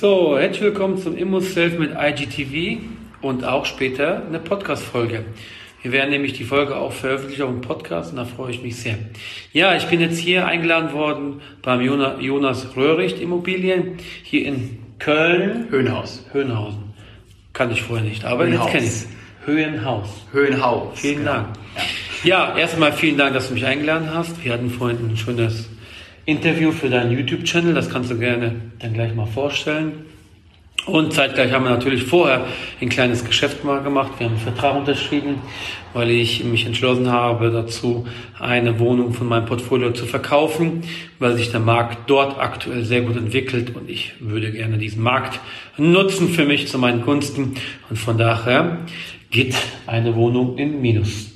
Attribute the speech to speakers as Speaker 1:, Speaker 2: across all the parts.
Speaker 1: So, herzlich willkommen zum Immo Self mit IGTV und auch später eine Podcast-Folge. Wir werden nämlich die Folge auch veröffentlichen auf dem Podcast und da freue ich mich sehr. Ja, ich bin jetzt hier eingeladen worden beim Jonas Röhricht Immobilien hier in Köln.
Speaker 2: Höhenhaus.
Speaker 1: Höhenhausen. Kann ich vorher nicht, aber
Speaker 2: Höhenhaus.
Speaker 1: jetzt kenne ich es. Höhenhaus.
Speaker 2: Höhenhaus.
Speaker 1: Vielen
Speaker 2: genau.
Speaker 1: Dank. Ja, erstmal vielen Dank, dass du mich eingeladen hast. Wir hatten vorhin ein schönes Interview für deinen YouTube-Channel. Das kannst du gerne dann gleich mal vorstellen. Und zeitgleich haben wir natürlich vorher ein kleines Geschäft mal gemacht. Wir haben einen Vertrag unterschrieben, weil ich mich entschlossen habe, dazu eine Wohnung von meinem Portfolio zu verkaufen, weil sich der Markt dort aktuell sehr gut entwickelt und ich würde gerne diesen Markt nutzen für mich zu meinen Gunsten. Und von daher geht eine Wohnung in Minus.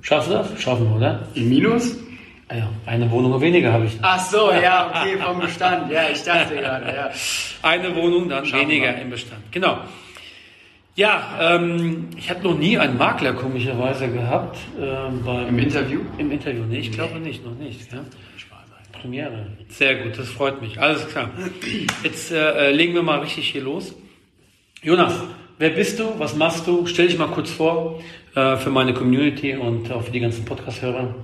Speaker 1: Schaffst du das? Schaffen wir, oder?
Speaker 2: Im Minus?
Speaker 1: Ah ja, eine Wohnung weniger habe ich.
Speaker 2: Ach so, ja, okay, vom Bestand. Ja, ich dachte gerade, ja.
Speaker 1: Eine Wohnung, dann
Speaker 2: Schaffen
Speaker 1: weniger im Bestand. Genau. Ja, ähm, ich habe noch nie einen Makler komischerweise gehabt. ähm, beim,
Speaker 2: Im Interview?
Speaker 1: Im Interview, nee, ich glaube nicht, noch nicht. Ja? Premiere. Sehr gut, das freut mich. Alles klar. Jetzt äh, äh, legen wir mal richtig hier los. Jonas, wer bist du? Was machst du? Stell dich mal kurz vor äh, für meine Community und auch für die ganzen Podcast-Hörer.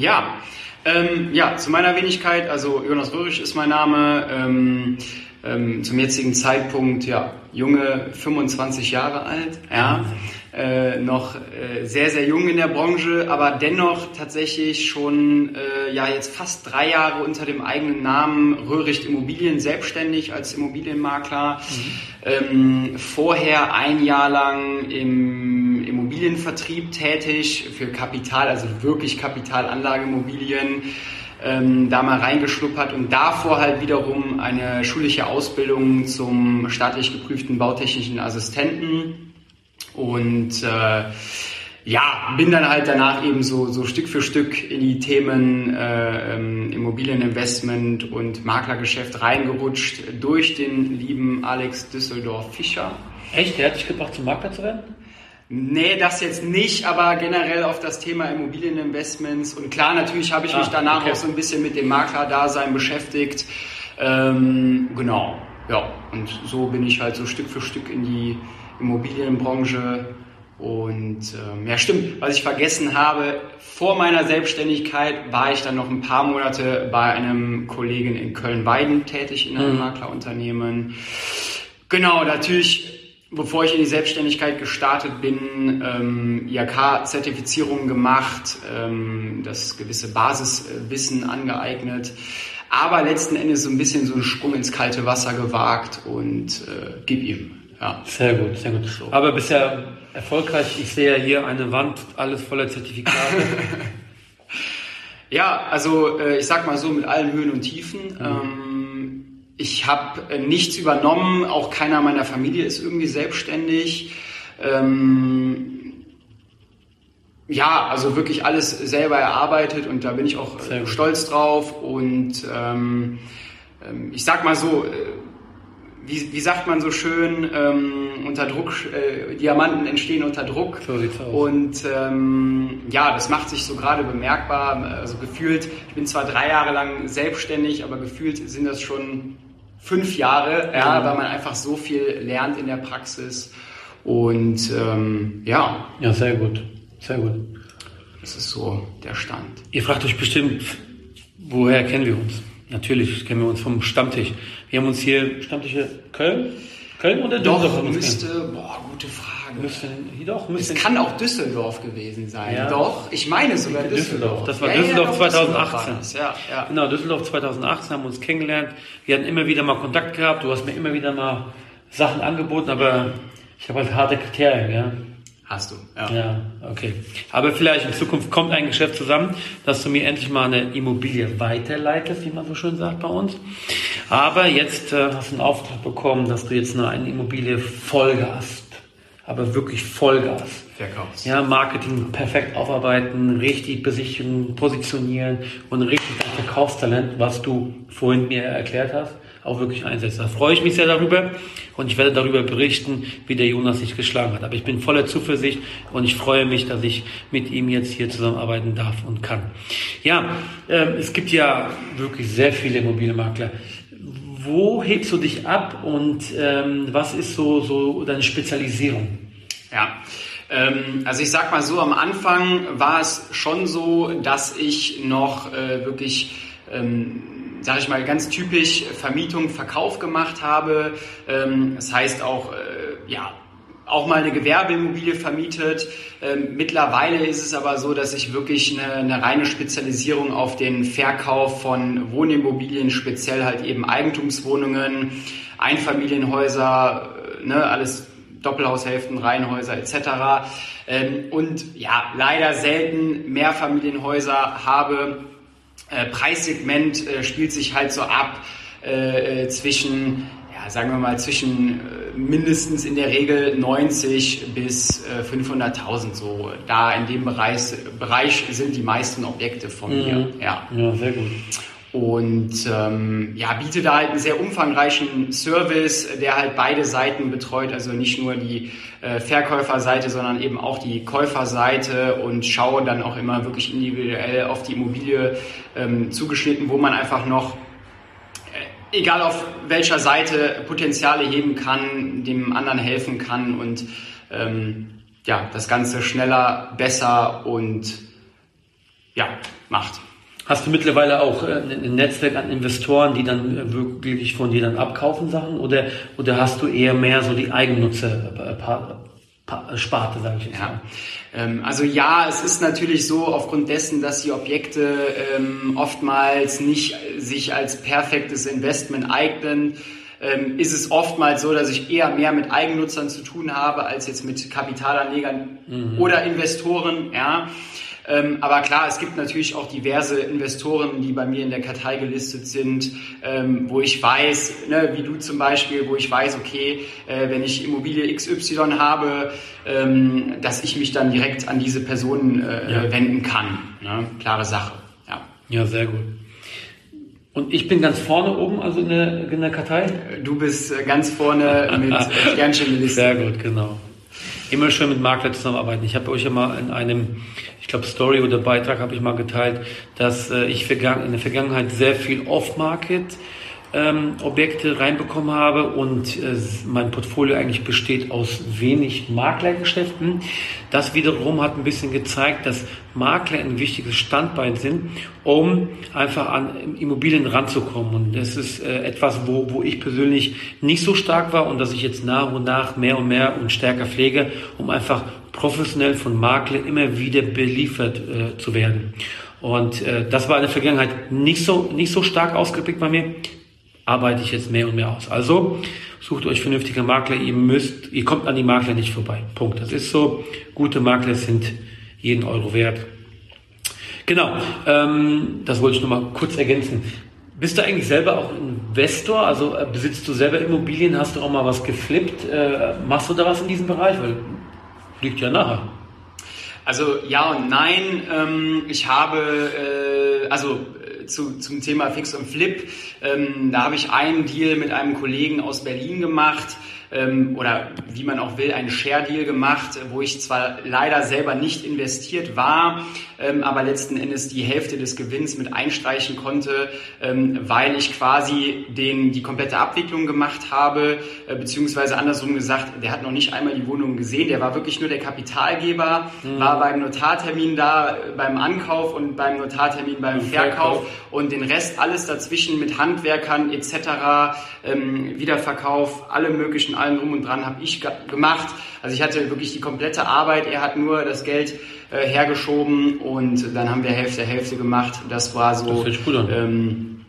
Speaker 2: Ja, ähm, ja, zu meiner Wenigkeit, also Jonas Röhrig ist mein Name, ähm, ähm, zum jetzigen Zeitpunkt, ja, junge 25 Jahre alt, ja, äh, noch äh, sehr, sehr jung in der Branche, aber dennoch tatsächlich schon, äh, ja, jetzt fast drei Jahre unter dem eigenen Namen Röhricht Immobilien selbstständig als Immobilienmakler. Ähm, vorher ein Jahr lang im Immobilienvertrieb tätig für Kapital, also wirklich Kapitalanlageimmobilien, ähm, da mal reingeschnuppert und davor halt wiederum eine schulische Ausbildung zum staatlich geprüften bautechnischen Assistenten und äh, ja, bin dann halt danach eben so, so Stück für Stück in die Themen äh, ähm, Immobilieninvestment und Maklergeschäft reingerutscht durch den lieben Alex Düsseldorf-Fischer.
Speaker 1: Echt? Der hat dich gebracht, zum Makler zu werden?
Speaker 2: Nee, das jetzt nicht, aber generell auf das Thema Immobilieninvestments. Und klar, natürlich habe ich mich
Speaker 1: Ah,
Speaker 2: danach
Speaker 1: okay.
Speaker 2: auch so ein bisschen mit dem Maklerdasein beschäftigt. Ähm, genau, ja. Und so bin ich halt so Stück für Stück in die Immobilienbranche. Und ähm, ja, stimmt, was ich vergessen habe, vor meiner Selbstständigkeit war ich dann noch ein paar Monate bei einem Kollegen in Köln-Weiden tätig in einem Maklerunternehmen. Genau, natürlich, bevor ich in die Selbstständigkeit gestartet bin, ähm, IHK-Zertifizierung gemacht, ähm, das gewisse Basiswissen angeeignet, aber letzten Endes so ein bisschen so einen Sprung ins kalte Wasser gewagt und äh, gib ihm. Ja.
Speaker 1: Sehr gut, sehr gut. Aber bisher erfolgreich. Ich sehe ja hier eine Wand, alles voller Zertifikate.
Speaker 2: Ja, also äh, ich sag mal so mit allen Höhen und Tiefen. Ähm, ich habe äh, nichts übernommen, auch keiner meiner Familie ist irgendwie selbstständig. Ähm, ja, also wirklich alles selber erarbeitet und da bin ich auch
Speaker 1: Sehr
Speaker 2: äh,
Speaker 1: gut.
Speaker 2: stolz drauf. Und ähm, ähm, ich sag mal so, äh, wie, wie sagt man so schön, ähm, unter Druck, äh, Diamanten entstehen unter Druck.
Speaker 1: So sieht's aus.
Speaker 2: Und ähm, ja, das macht sich so gerade bemerkbar. Also gefühlt, ich bin zwar drei Jahre lang selbstständig, aber gefühlt sind das schon fünf Jahre, ja,
Speaker 1: Mhm.
Speaker 2: weil man einfach so viel lernt in der Praxis. Und ähm, ja,
Speaker 1: ja, sehr gut, sehr gut.
Speaker 2: das ist so der Stand.
Speaker 1: Ihr fragt euch bestimmt, woher kennen wir uns? Natürlich kennen wir uns vom Stammtisch. Wir haben uns hier Stammtische Köln, Köln oder Düsseldorf?
Speaker 2: Doch, müsste, boah, gute Frage.
Speaker 1: müsste, doch,
Speaker 2: Es
Speaker 1: müsste.
Speaker 2: kann auch Düsseldorf gewesen sein.
Speaker 1: Ja.
Speaker 2: Doch, ich meine sogar
Speaker 1: Düsseldorf.
Speaker 2: Düsseldorf.
Speaker 1: Das war
Speaker 2: Ja, ja,
Speaker 1: Düsseldorf
Speaker 2: doch,
Speaker 1: 2018.
Speaker 2: war das. Ja, ja.
Speaker 1: Genau, Düsseldorf 2018 haben wir uns kennengelernt. Wir hatten immer wieder mal Kontakt gehabt. Du hast mir immer wieder mal Sachen angeboten, aber ich habe halt harte Kriterien, ja.
Speaker 2: Hast du,
Speaker 1: ja. Ja, okay. Aber vielleicht in Zukunft kommt ein Geschäft zusammen, dass du mir endlich mal eine Immobilie weiterleitest, wie man so schön sagt bei uns. Aber jetzt äh, hast du einen Auftrag bekommen, dass du jetzt nur eine Immobilie Vollgas, aber wirklich Vollgas.
Speaker 2: Verkaufst.
Speaker 1: Ja, Marketing perfekt aufarbeiten, richtig besichtigen, positionieren und richtig Verkaufstalent, was du vorhin mir erklärt hast, auch wirklich einsetzen. Da freue ich mich sehr darüber und ich werde darüber berichten, wie der Jonas sich geschlagen hat. Aber ich bin voller Zuversicht und ich freue mich, dass ich mit ihm jetzt hier zusammenarbeiten darf und kann. Ja, äh, es gibt ja wirklich sehr viele Immobilienmakler. Wo hebst du dich ab und ähm, was ist so, so deine Spezialisierung?
Speaker 2: Ja, ähm, also ich sag mal so, am Anfang war es schon so, dass ich noch äh, wirklich ähm, sage ich mal, ganz typisch Vermietung, Verkauf gemacht habe. Ähm, das heißt auch, äh, ja, auch mal eine Gewerbeimmobilie vermietet. Ähm, mittlerweile ist es aber so, dass ich wirklich eine, eine, reine Spezialisierung auf den Verkauf von Wohnimmobilien, speziell halt eben Eigentumswohnungen, Einfamilienhäuser, äh, ne, alles Doppelhaushälften, Reihenhäuser etc. Ähm, und ja, leider selten Mehrfamilienhäuser habe äh, Preissegment äh, spielt sich halt so ab äh, äh zwischen, ja, sagen wir mal, zwischen äh, mindestens in der Regel 90 bis 500.000 so. Da in dem Bereich, Bereich sind die meisten Objekte von mhm. mir.
Speaker 1: Ja. ja, sehr gut
Speaker 2: und ähm, ja, bietet da halt einen sehr umfangreichen Service, der halt beide Seiten betreut, also nicht nur die äh, Verkäuferseite, sondern eben auch die Käuferseite und schaue dann auch immer wirklich individuell auf die Immobilie ähm, zugeschnitten, wo man einfach noch äh, egal auf welcher Seite Potenziale heben kann, dem anderen helfen kann und ähm, ja, das Ganze schneller, besser und ja, macht.
Speaker 1: Hast du mittlerweile auch äh, ein Netzwerk an Investoren, die dann äh, wirklich von dir dann abkaufen Sachen oder, oder hast du eher mehr so die Eigennutzer äh, Sparte, sage ich jetzt
Speaker 2: ja. mal? Ähm, also ja, es ist natürlich so, aufgrund dessen, dass die Objekte ähm, oftmals nicht sich als perfektes Investment eignen, ähm, ist es oftmals so, dass ich eher mehr mit Eigennutzern zu tun habe als jetzt mit Kapitalanlegern mhm. oder Investoren. Ja. Ähm, aber klar, es gibt natürlich auch diverse Investoren, die bei mir in der Kartei gelistet sind, ähm, wo ich weiß, ne, wie du zum Beispiel, wo ich weiß, okay, äh, wenn ich Immobilie XY habe, ähm, dass ich mich dann direkt an diese Personen äh, ja. wenden kann. Ne? Klare Sache. Ja.
Speaker 1: ja, sehr gut. Und ich bin ganz vorne oben, also in der, in der Kartei?
Speaker 2: Du bist äh, ganz vorne mit Sternchen gelistet.
Speaker 1: Sehr gut, genau. Immer schön mit Makler zusammenarbeiten. Ich habe euch ja mal in einem glaube Story oder Beitrag habe ich mal geteilt, dass äh, ich in der Vergangenheit sehr viel Off-Market ähm, Objekte reinbekommen habe und äh, mein Portfolio eigentlich besteht aus wenig Maklergeschäften. Das wiederum hat ein bisschen gezeigt, dass Makler ein wichtiges Standbein sind, um einfach an Immobilien ranzukommen. Und das ist äh, etwas, wo, wo ich persönlich nicht so stark war und dass ich jetzt nach und nach mehr und mehr und stärker pflege, um einfach professionell von Maklern immer wieder beliefert äh, zu werden. Und äh, das war in der Vergangenheit nicht so, nicht so stark ausgeprägt bei mir arbeite ich jetzt mehr und mehr aus. Also sucht euch vernünftige Makler. Ihr müsst, ihr kommt an die Makler nicht vorbei. Punkt. Das ist so. Gute Makler sind jeden Euro wert. Genau. Ähm, das wollte ich nur mal kurz ergänzen. Bist du eigentlich selber auch Investor? Also äh, besitzt du selber Immobilien? Hast du auch mal was geflippt? Äh, machst du da was in diesem Bereich? Weil liegt ja nachher.
Speaker 2: Also ja und nein. Ähm, ich habe äh, also zu, zum Thema Fix und Flip. Ähm, da habe ich einen Deal mit einem Kollegen aus Berlin gemacht ähm, oder wie man auch will, einen Share-Deal gemacht, wo ich zwar leider selber nicht investiert war, ähm, aber letzten Endes die Hälfte des Gewinns mit einstreichen konnte, ähm, weil ich quasi den, die komplette Abwicklung gemacht habe, äh, beziehungsweise andersrum gesagt, der hat noch nicht einmal die Wohnung gesehen, der war wirklich nur der Kapitalgeber, mhm. war beim Notartermin da, beim Ankauf und beim Notartermin beim Verkauf, Verkauf und den Rest alles dazwischen mit Handwerkern etc., ähm, Wiederverkauf, alle möglichen allem drum und dran habe ich gemacht. Also ich hatte wirklich die komplette Arbeit, er hat nur das Geld äh, hergeschoben und dann haben wir Hälfte Hälfte gemacht. Das war so
Speaker 1: das
Speaker 2: ähm,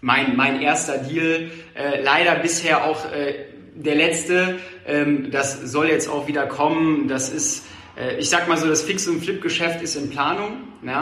Speaker 2: mein, mein erster Deal. Äh, leider bisher auch äh, der letzte. Ähm, das soll jetzt auch wieder kommen. Das ist äh, ich sag mal so, das Fix- und Flip-Geschäft ist in Planung. Ja.